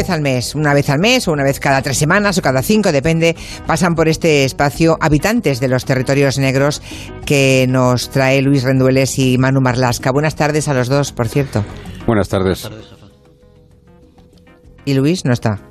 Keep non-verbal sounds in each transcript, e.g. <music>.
vez al mes, una vez al mes o una vez cada tres semanas o cada cinco, depende, pasan por este espacio habitantes de los territorios negros que nos trae Luis Rendueles y Manu Marlasca. Buenas tardes a los dos, por cierto. Buenas tardes. ¿Y Luis no está?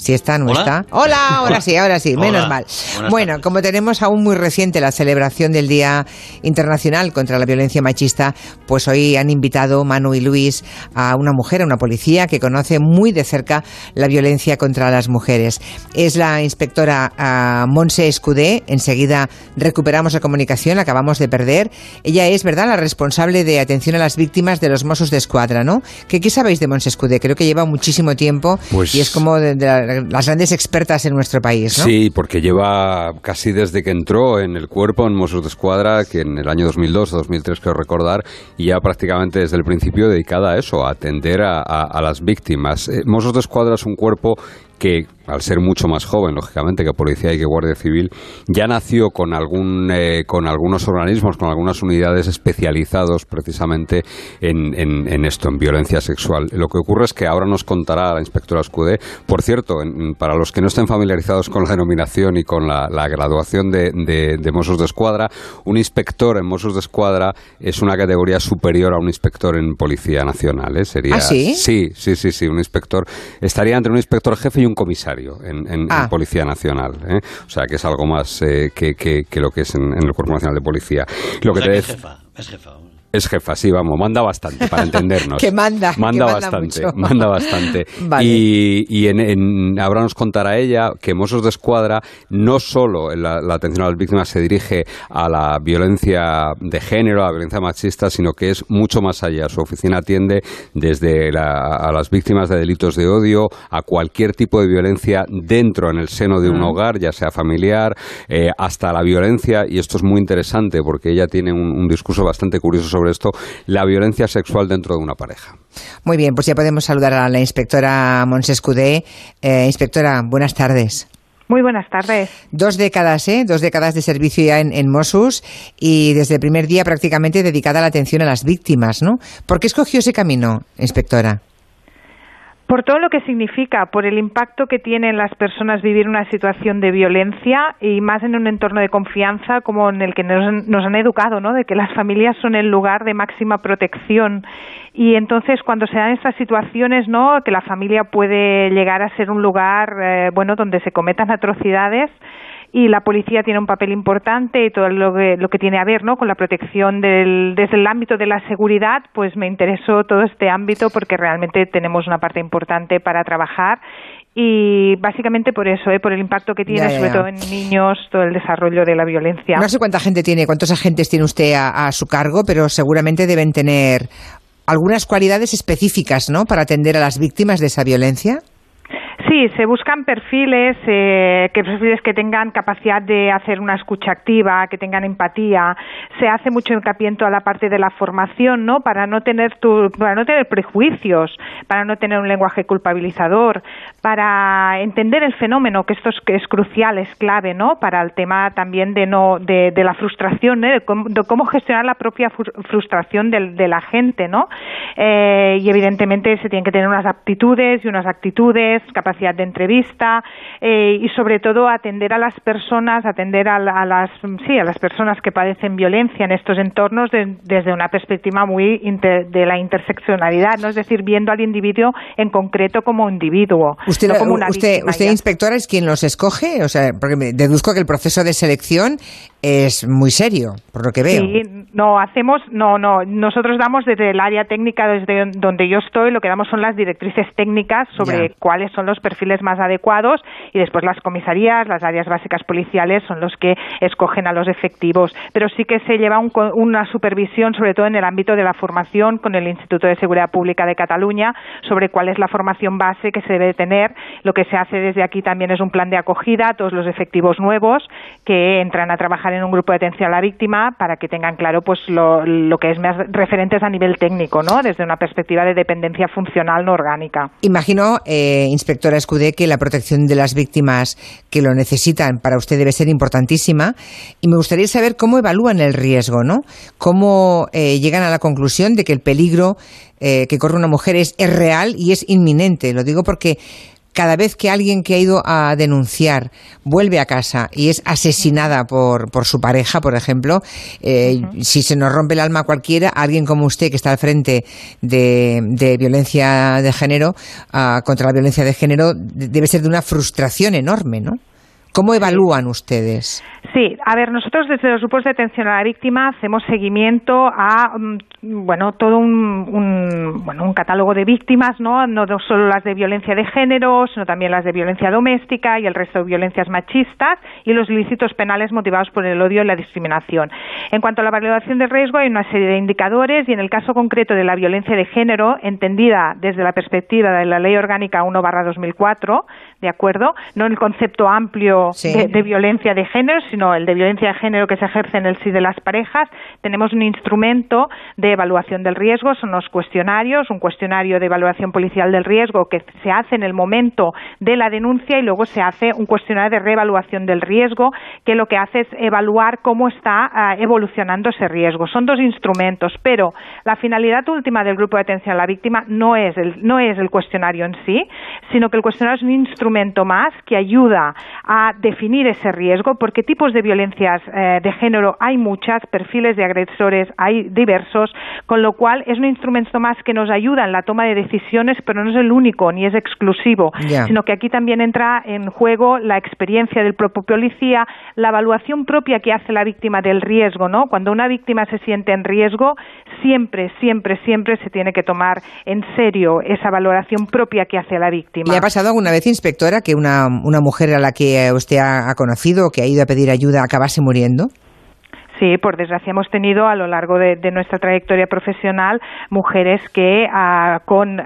Si está, no está. Hola, ahora sí, ahora sí, menos mal. bueno, como tenemos aún muy reciente la celebración del Día Internacional contra la Violencia Machista, pues hoy han invitado Manu y Luis a una mujer, a una policía que conoce muy de cerca la violencia contra las mujeres. Es la inspectora uh, Monse Escudé. Enseguida recuperamos la comunicación, la acabamos de perder. Ella es, ¿verdad?, la responsable de atención a las víctimas de los Mossos de Escuadra, ¿no? ¿Qué, qué sabéis de Monse Escudé? Creo que lleva muchísimo tiempo pues y es como de, de la las grandes expertas en nuestro país, ¿no? Sí, porque lleva casi desde que entró en el cuerpo en Mossos de Escuadra, que en el año 2002 o 2003 quiero recordar, y ya prácticamente desde el principio dedicada a eso, a atender a las víctimas. Eh, Mossos de Escuadra es un cuerpo que al ser mucho más joven, lógicamente, que Policía y que Guardia Civil, ya nació con, algún, eh, con algunos organismos, con algunas unidades especializados precisamente en, en, en, esto, en violencia sexual. Lo que ocurre es que ahora nos contará la inspectora Escudé, por cierto, en, para los que no estén familiarizados con la denominación y con la, la graduación de, de, de, Mossos de Escuadra, un inspector en Mossos de Escuadra es una categoría superior a un inspector en Policía Nacional. ¿eh? Sería, ¿Ah, sí? Sí, sí, sí, sí, un inspector estaría entre un inspector jefe y un comisario en, en, ah. en Policía Nacional. ¿eh? O sea, que es algo más eh, que, que, que, lo que es en, el Cuerpo Nacional de Policía. Lo o que sea te es jefa, es jefa. Es jefa, sí, vamos, manda bastante, para entendernos. <laughs> que manda. Manda que bastante, manda bastante. <laughs> <laughs> Vale. Y, y en, en, ahora nos contará ella que Mossos de Escuadra no solo la, la, atención a las víctimas se dirige a la violencia de género, a la violencia machista, sino que es mucho más allá. Su oficina atiende desde la, a las víctimas de delitos de odio, a cualquier tipo de violencia dentro, en el seno de un Mm. hogar, ya sea familiar, eh, hasta la violencia, y esto es muy interesante porque ella tiene un, un discurso bastante curioso sobre esto, la violencia sexual dentro de una pareja. Muy bien, pues ya podemos saludar a la inspectora Monsescudé. Eh, inspectora, buenas tardes. Muy buenas tardes. Dos décadas, ¿eh? Dos décadas de servicio ya en, en Mossus y desde el primer día prácticamente dedicada a la atención a las víctimas, ¿no? ¿Por qué escogió ese camino, inspectora? Por todo lo que significa, por el impacto que tiene en las personas vivir una situación de violencia y más en un entorno de confianza como en el que nos, nos, han educado, ¿no? De que las familias son el lugar de máxima protección. Y entonces cuando se dan estas situaciones, ¿no? Que la familia puede llegar a ser un lugar, eh, bueno, donde se cometan atrocidades, y la policía tiene un papel importante y todo lo que, lo que tiene a ver ¿no? con la protección del, desde el ámbito de la seguridad, pues me interesó todo este ámbito porque realmente tenemos una parte importante para trabajar y básicamente por eso, ¿eh? por el impacto que tiene, Ya, ya, sobre todo en niños, todo el desarrollo de la violencia. No sé cuánta gente tiene, cuántos agentes tiene usted a, a su cargo, pero seguramente deben tener algunas cualidades específicas, ¿no? Para atender a las víctimas de esa violencia. Sí, se buscan perfiles, eh, que perfiles que tengan capacidad de hacer una escucha activa, que tengan empatía. Se hace mucho hincapié en la parte de la formación, ¿no? Para no tener tu, para no tener prejuicios, para no tener un lenguaje culpabilizador, para entender el fenómeno, que esto es, que es crucial, es clave, ¿no? Para el tema también de no de, de la frustración, ¿eh? de, cómo, de, cómo, gestionar la propia frustración de, de la gente, ¿no? Eh, y evidentemente se tienen que tener unas aptitudes y unas actitudes, capacidad de entrevista eh, y sobre todo atender a las personas, atender a, a, las sí a las personas que padecen violencia en estos entornos de, desde una perspectiva muy inter, de la interseccionalidad, no es decir viendo al individuo en concreto como individuo, usted, no como una usted, usted inspectora es quien los escoge, o sea, porque me deduzco que el proceso de selección es muy serio, por lo que veo. Sí, no hacemos, no, no, nosotros damos desde el área técnica, desde donde yo estoy, lo que damos son las directrices técnicas sobre cuáles son los perfiles más adecuados y después las comisarías, las áreas básicas policiales son los que escogen a los efectivos. Pero sí que se lleva un, una supervisión, sobre todo en el ámbito de la formación, con el Instituto de Seguridad Pública de Cataluña, sobre cuál es la formación base que se debe tener. Lo que se hace desde aquí también es un plan de acogida a todos los efectivos nuevos que entran a trabajar en un grupo de atención a la víctima para que tengan claro pues lo, lo que es más referentes a nivel técnico, ¿no? Desde una perspectiva de dependencia funcional no orgánica. Imagino, eh, inspectora Escudé, que la protección de las víctimas que lo necesitan para usted debe ser importantísima y me gustaría saber cómo evalúan el riesgo, ¿no? Cómo eh, llegan a la conclusión de que el peligro eh, que corre una mujer es real y es inminente. Lo digo porque cada vez que alguien que ha ido a denunciar vuelve a casa y es asesinada por, por su pareja, por ejemplo, eh, si se nos rompe el alma cualquiera, alguien como usted que está al frente de, de violencia de género, uh, contra la violencia de género, debe ser de una frustración enorme, ¿no? ¿Cómo evalúan ustedes? Sí, a ver, nosotros desde los grupos de atención a la víctima hacemos seguimiento a, mm, bueno, todo un, un, bueno, un catálogo de víctimas, ¿no? No solo las de violencia de género, sino también las de violencia doméstica y el resto de violencias machistas y los ilícitos penales motivados por el odio y la discriminación. En cuanto a la valoración del riesgo, hay una serie de indicadores y en el caso concreto de la violencia de género, entendida desde la perspectiva de la Ley Orgánica 1 2004, ¿de acuerdo? No el concepto amplio de, violencia de género, sino el de violencia de género que se ejerce en el sí de las parejas, tenemos un instrumento de evaluación del riesgo, son los cuestionarios, un cuestionario de evaluación policial del riesgo que se hace en el momento de la denuncia y luego se hace un cuestionario de reevaluación del riesgo que lo que hace es evaluar cómo está uh, evolucionando ese riesgo. Son dos instrumentos, pero la finalidad última del grupo de atención a la víctima no es el, no es el cuestionario en sí, sino que el cuestionario es un instrumento más que ayuda a definir ese riesgo, porque tipos de violencias eh, de género hay muchas, perfiles de agresores hay diversos, con lo cual es un instrumento más que nos ayuda en la toma de decisiones, pero no es el único ni es exclusivo, yeah. sino que aquí también entra en juego la experiencia del propio policía, la evaluación propia que hace la víctima del riesgo, ¿no? Cuando una víctima se siente en riesgo, siempre, siempre, siempre se tiene que tomar en serio esa valoración propia que hace la víctima. ¿Le ha pasado alguna vez, inspectora, que una, una mujer a la que usted ha, conocido, que ha ido a pedir ayuda, acabase muriendo? Sí, por desgracia hemos tenido a lo largo de, de nuestra trayectoria profesional mujeres que uh, con,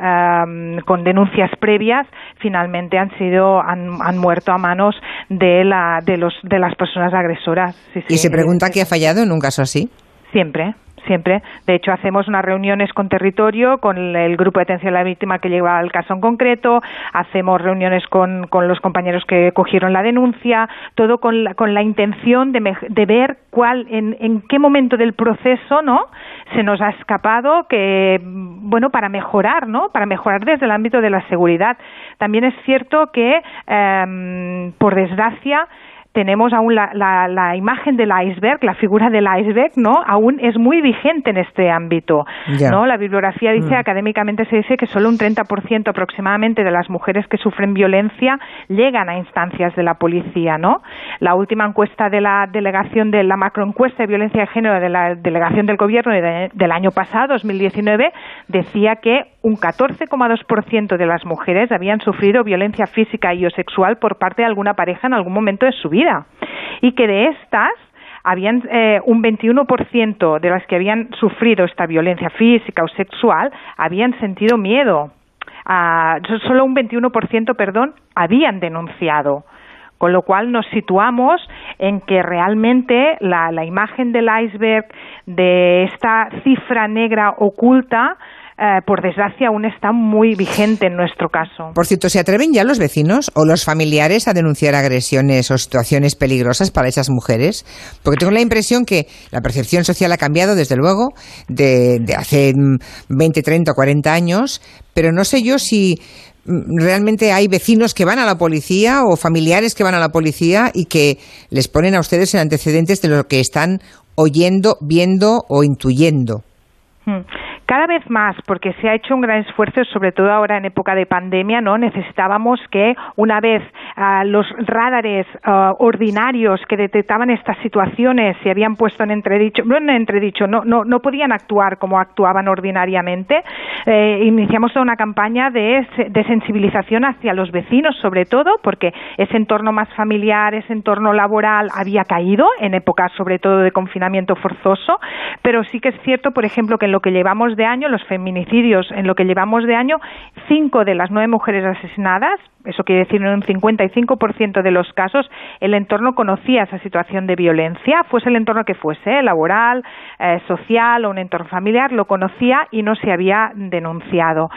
con denuncias previas finalmente han sido han, han muerto a manos de la de los de las personas agresoras. Sí, sí. ¿Y se pregunta qué ha fallado en un caso así? Siempre, siempre. De hecho, hacemos unas reuniones con territorio, con el grupo de atención a la víctima que lleva el caso en concreto, hacemos reuniones con, con los compañeros que cogieron la denuncia, todo con la, con la intención de, de ver cuál, en, en, qué momento del proceso, ¿no? Se nos ha escapado que, bueno, para mejorar, ¿no? Para mejorar desde el ámbito de la seguridad. También es cierto que, eh, por desgracia, tenemos aún la, la, la, imagen del iceberg, la figura del iceberg, ¿no? Aún es muy vigente en este ámbito, yeah. ¿no? La bibliografía dice, mm. académicamente se dice que solo un 30% aproximadamente de las mujeres que sufren violencia llegan a instancias de la policía, ¿no? La última encuesta de la delegación de la macroencuesta de violencia de género de la delegación del gobierno de, del año pasado, 2019, decía que un 14,2% de las mujeres habían sufrido violencia física y o sexual por parte de alguna pareja en algún momento de su vida y que de estas habían eh, un 21% de las que habían sufrido esta violencia física o sexual habían sentido miedo. Uh, solo un 21%, perdón, habían denunciado. Con lo cual nos situamos en que realmente la imagen del iceberg de esta cifra negra oculta eh, por desgracia, aún está muy vigente en nuestro caso. Por cierto, ¿se atreven ya los vecinos o los familiares a denunciar agresiones o situaciones peligrosas para esas mujeres? Porque tengo la impresión que la percepción social ha cambiado, desde luego, de, de hace 20, 30 o 40 años, pero no sé yo si mm, realmente hay vecinos que van a la policía o familiares que van a la policía y que les ponen a ustedes en antecedentes de lo que están oyendo, viendo o intuyendo. Hmm cada vez más, porque se ha hecho un gran esfuerzo, sobre todo ahora en época de pandemia, ¿no? Necesitábamos que una vez uh, los radares uh, ordinarios que detectaban estas situaciones se habían puesto en entredicho, no en entredicho, no, no, no podían actuar como actuaban ordinariamente, eh, iniciamos una campaña de, de sensibilización hacia los vecinos, sobre todo, porque ese entorno más familiar, ese entorno laboral había caído en épocas sobre todo de confinamiento forzoso, pero sí que es cierto, por ejemplo, que en lo que llevamos de año, los feminicidios en lo que llevamos de año, cinco de las nueve mujeres asesinadas, eso quiere decir en un 55% de los casos, el entorno conocía esa situación de violencia, fuese el entorno que fuese, laboral, eh, social o un entorno familiar, lo conocía y no se había denunciado.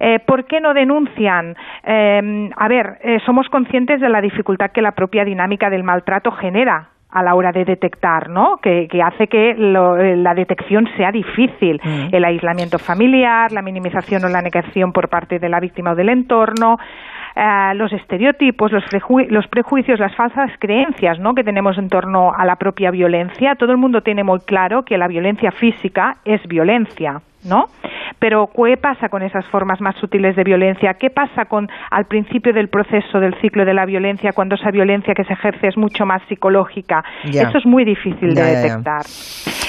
Eh, ¿Por qué no denuncian? Eh, a ver, somos conscientes de la dificultad que la propia dinámica del maltrato genera a la hora de detectar, ¿no? Que, hace que eh, la detección sea difícil. Mm. El aislamiento familiar, la minimización o la negación por parte de la víctima o del entorno, eh, los estereotipos, los, los, prejuicios, las falsas creencias ¿no? que tenemos en torno a la propia violencia. Todo el mundo tiene muy claro que la violencia física es violencia. ¿no? Pero ¿qué pasa con esas formas más sutiles de violencia? ¿Qué pasa con al principio del proceso del ciclo de la violencia cuando esa violencia que se ejerce es mucho más psicológica? Eso es muy difícil de detectar.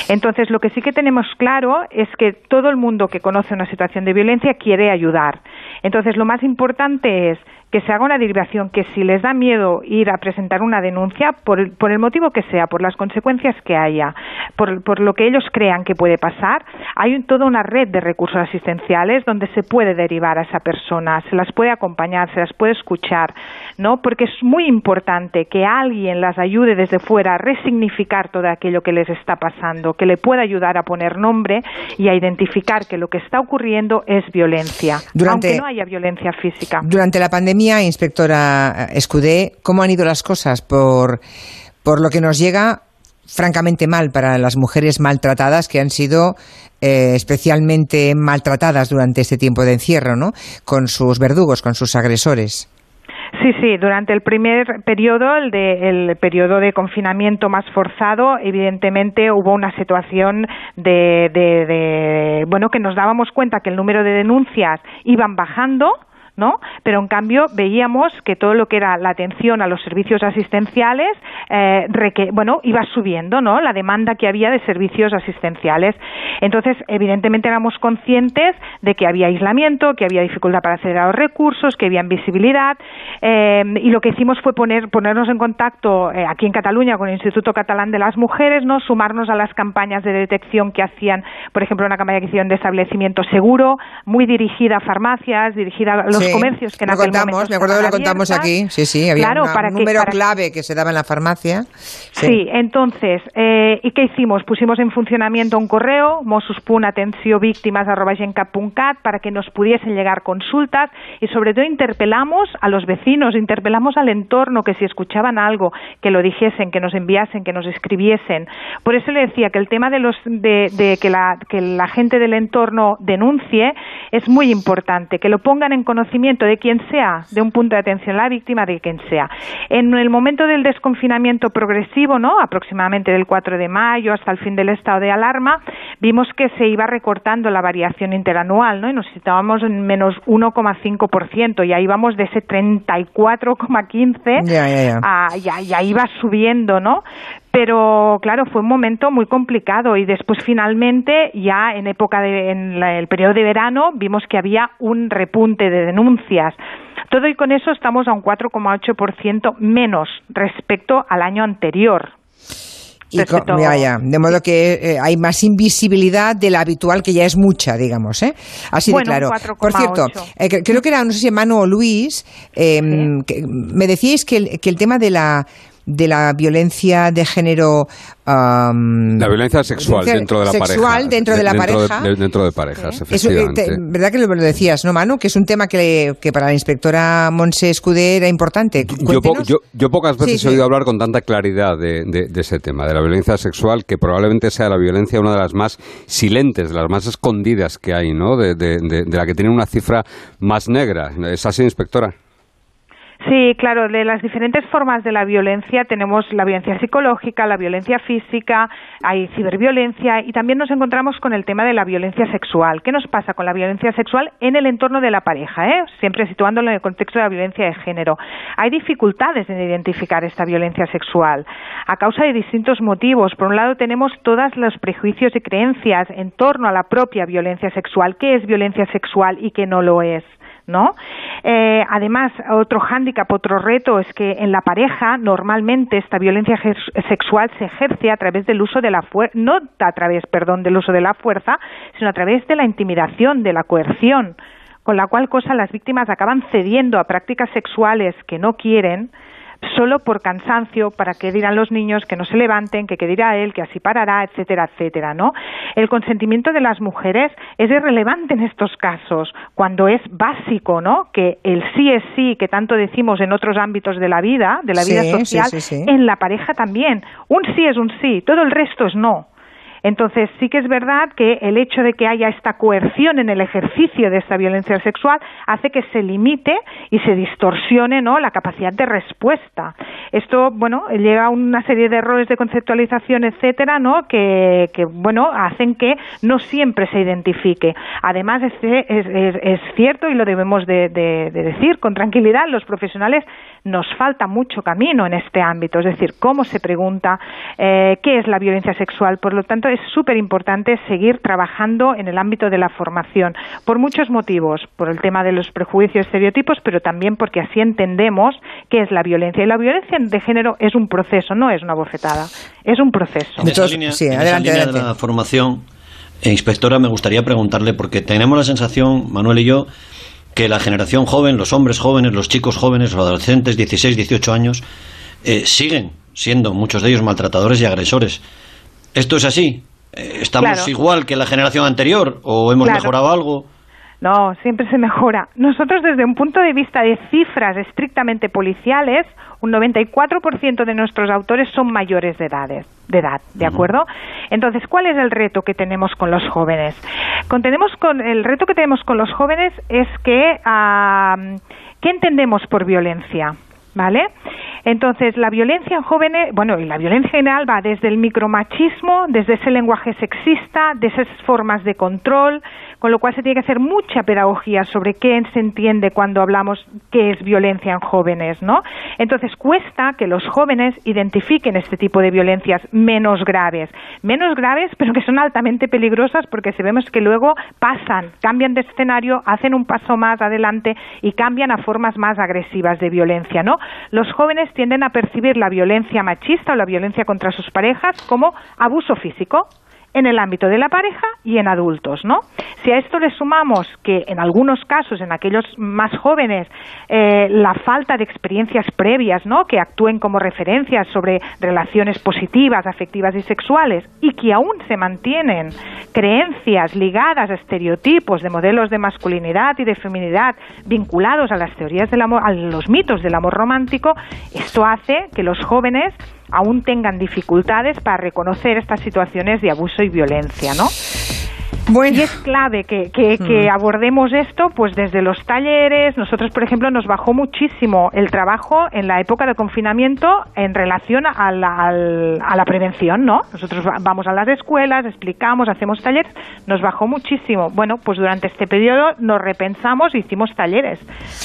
Entonces, lo que sí que tenemos claro es que todo el mundo que conoce una situación de violencia quiere ayudar. Entonces, lo más importante es que se haga una derivación, que si les da miedo ir a presentar una denuncia, por el, por el motivo que sea, por las consecuencias que haya, por, por lo que ellos crean que puede pasar, hay toda una red de recursos asistenciales donde se puede derivar a esa persona, se las puede acompañar, se las puede escuchar, ¿no? Porque es muy importante que alguien las ayude desde fuera a resignificar todo aquello que les está pasando, que le pueda ayudar a poner nombre y a identificar que lo que está ocurriendo es violencia, aunque no haya violencia física. Durante la pandemia inspectora Escudé, ¿cómo han ido las cosas por, por lo que nos llega francamente mal para las mujeres maltratadas que han sido eh, especialmente maltratadas durante este tiempo de encierro, ¿no? Con sus verdugos, con sus agresores. Sí, sí, durante el primer periodo, el, de, el periodo de confinamiento más forzado, evidentemente hubo una situación de, de, de, bueno, que nos dábamos cuenta que el número de denuncias iban bajando, ¿no? Pero en cambio veíamos que todo lo que era la atención a los servicios asistenciales, eh, bueno, iba subiendo, ¿no? La demanda que había de servicios asistenciales. Entonces, evidentemente éramos conscientes de que había aislamiento, que había dificultad para acceder a los recursos, que había invisibilidad, eh, y lo que hicimos fue poner, ponernos en contacto eh, aquí en Cataluña con el Instituto Catalán de las Mujeres, ¿no? Sumarnos a las campañas de detección que hacían, por ejemplo, una campaña que hicieron de establecimiento seguro, muy dirigida a farmacias, dirigida a los comercios que en aquel contamos, me acuerdo que lo contamos aquí, sí, sí, había un número clave que se daba en la farmacia. Sí, entonces, eh, ¿y qué hicimos? Pusimos en funcionamiento un correo, mosuspunatencióvíctimas.cat para que nos pudiesen llegar consultas y sobre todo interpelamos a los vecinos, interpelamos al entorno que si escuchaban algo, que lo dijesen, que nos enviasen, que nos escribiesen. Por eso le decía que el tema de, los, de, de que, la, que la gente del entorno denuncie es muy importante, que lo pongan en conocimiento de quien sea, de un punto de atención a la víctima, de quien sea. En el momento del desconfinamiento progresivo, ¿no? aproximadamente del 4 de mayo hasta el fin del estado de alarma, vimos que se iba recortando la variación interanual ¿no? y nos situábamos en menos 1,5% y ahí vamos de ese 34,15 ya, ya, a ya, ya iba subiendo, ¿no? Pero claro fue un momento muy complicado y después finalmente ya en época de en el periodo de verano vimos que había un repunte de denuncias. Todo y con eso estamos a un 4,8% menos respecto al año anterior. Y de modo que eh, hay más invisibilidad de la habitual, que ya es mucha, digamos, ¿eh? Así de claro. Por cierto, eh, creo que era, no sé si Manu o Luis, em, me decíais que que el tema de la de la violencia de género. la violencia sexual dentro de la sexual dentro de la pareja. dentro de parejas, efectivamente. ¿Verdad que lo, decías, no, Manu? Que es un tema que, que para la inspectora Monse Escudé era importante. Yo, yo, pocas veces he oído hablar con tanta claridad de, de, ese tema, de la violencia sexual, que probablemente sea la violencia una de las más silentes, de las más escondidas que hay, ¿no? De, de la que tiene una cifra más negra. ¿Es así, inspectora? Sí, claro, de las diferentes formas de la violencia tenemos la violencia psicológica, la violencia física, hay ciberviolencia y también nos encontramos con el tema de la violencia sexual. ¿Qué nos pasa con la violencia sexual en el entorno de la pareja? Eh? Siempre situándolo en el contexto de la violencia de género. Hay dificultades en identificar esta violencia sexual a causa de distintos motivos. Por un lado tenemos todos los prejuicios y creencias en torno a la propia violencia sexual. ¿Qué es violencia sexual y qué no lo es? ¿No? Eh, además, otro hándicap, otro reto es que en la pareja normalmente esta violencia sexual se ejerce a través del uso de la fuerza, no a través, perdón, del uso de la fuerza, sino a través de la intimidación, de la coerción, con la cual cosa las víctimas acaban cediendo a prácticas sexuales que no quieren, solo por cansancio, para que dirán los niños que no se levanten, que qué dirá él, que así parará, etcétera, etcétera, ¿no? El consentimiento de las mujeres es irrelevante en estos casos, cuando es básico, ¿no? Que el sí es sí, que tanto decimos en otros ámbitos de la vida, de la vida social, en la pareja también. Un sí es un sí, todo el resto es no. Entonces, sí que es verdad que el hecho de que haya esta coerción en el ejercicio de esta violencia sexual hace que se limite y se distorsione ¿no? la capacidad de respuesta. Esto, bueno, lleva a una serie de errores de conceptualización, etcétera, ¿no? que, bueno, hacen que no siempre se identifique. Además, es, es, cierto y lo debemos de, de decir con tranquilidad, los profesionales nos falta mucho camino en este ámbito, es decir, cómo se pregunta eh, qué es la violencia sexual. Por lo tanto, es súper importante seguir trabajando en el ámbito de la formación, por muchos motivos, por el tema de los prejuicios, y estereotipos, pero también porque así entendemos qué es la violencia. Y la violencia de género es un proceso, no es una bofetada, es un proceso. En esa línea, de la formación, eh, inspectora, me gustaría preguntarle, porque tenemos la sensación, Manuel y yo, que la generación joven, los hombres jóvenes, los chicos jóvenes, los adolescentes, 16, 18 años, eh, siguen siendo muchos de ellos maltratadores y agresores. ¿Esto es así? Eh, ¿Estamos igual que la generación anterior o hemos mejorado algo? No, siempre se mejora. Nosotros desde un punto de vista de cifras estrictamente policiales, un 94% de nuestros autores son mayores de, edades, de edad, ¿de acuerdo? Entonces, ¿cuál es el reto que tenemos con los jóvenes? Con, con, el reto que tenemos con los jóvenes es que, ¿qué entendemos por violencia? ¿Vale? Entonces, la violencia en jóvenes, bueno, y la violencia general va desde el micromachismo, desde ese lenguaje sexista, de esas formas de control, con lo cual se tiene que hacer mucha pedagogía sobre qué se entiende cuando hablamos qué es violencia en jóvenes, ¿no? Entonces, cuesta que los jóvenes identifiquen este tipo de violencias menos graves, menos graves, pero que son altamente peligrosas porque sabemos que luego pasan, cambian de escenario, hacen un paso más adelante y cambian a formas más agresivas de violencia, ¿no? Los jóvenes tienden a percibir la violencia machista o la violencia contra sus parejas como abuso físico en el ámbito de la pareja y en adultos, ¿no? Si a esto le sumamos que en algunos casos, en aquellos más jóvenes, eh, la falta de experiencias previas, ¿no? Que actúen como referencias sobre relaciones positivas, afectivas y sexuales y que aún se mantienen creencias ligadas a estereotipos de modelos de masculinidad y de feminidad vinculados a las teorías del amor, a los mitos del amor romántico, esto hace que los jóvenes aún tengan dificultades para reconocer estas situaciones de abuso y violencia, ¿no? Y es clave que, que, mm. abordemos esto, pues desde los talleres. Nosotros, por ejemplo, nos bajó muchísimo el trabajo en la época de confinamiento en relación a la, a la prevención, ¿no? Nosotros vamos a las escuelas, explicamos, hacemos talleres, nos bajó muchísimo. Bueno, pues durante este periodo nos repensamos, hicimos talleres,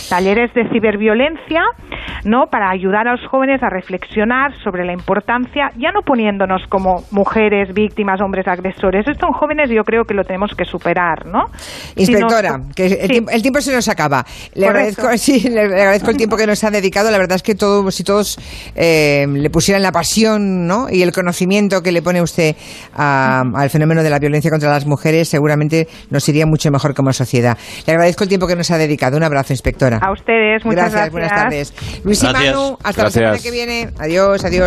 talleres de ciberviolencia, ¿no? Para ayudar a los jóvenes a reflexionar sobre la importancia, ya no poniéndonos como mujeres, víctimas, hombres agresores. Estos son jóvenes, yo creo que lo tenemos que superar, ¿no? Inspectora, que el, tiempo, se nos acaba. Le agradezco, <laughs> le, agradezco el tiempo que nos ha dedicado. La verdad es que todo, si todos eh, le pusieran la pasión ¿no? y el conocimiento que le pone usted al fenómeno de la violencia contra las mujeres, seguramente nos iría mucho mejor como sociedad. Le agradezco el tiempo que nos ha dedicado. Un abrazo, inspectora. A ustedes, muchas gracias. Buenas tardes. Luis y Manu, hasta la semana que viene. Adiós, adiós.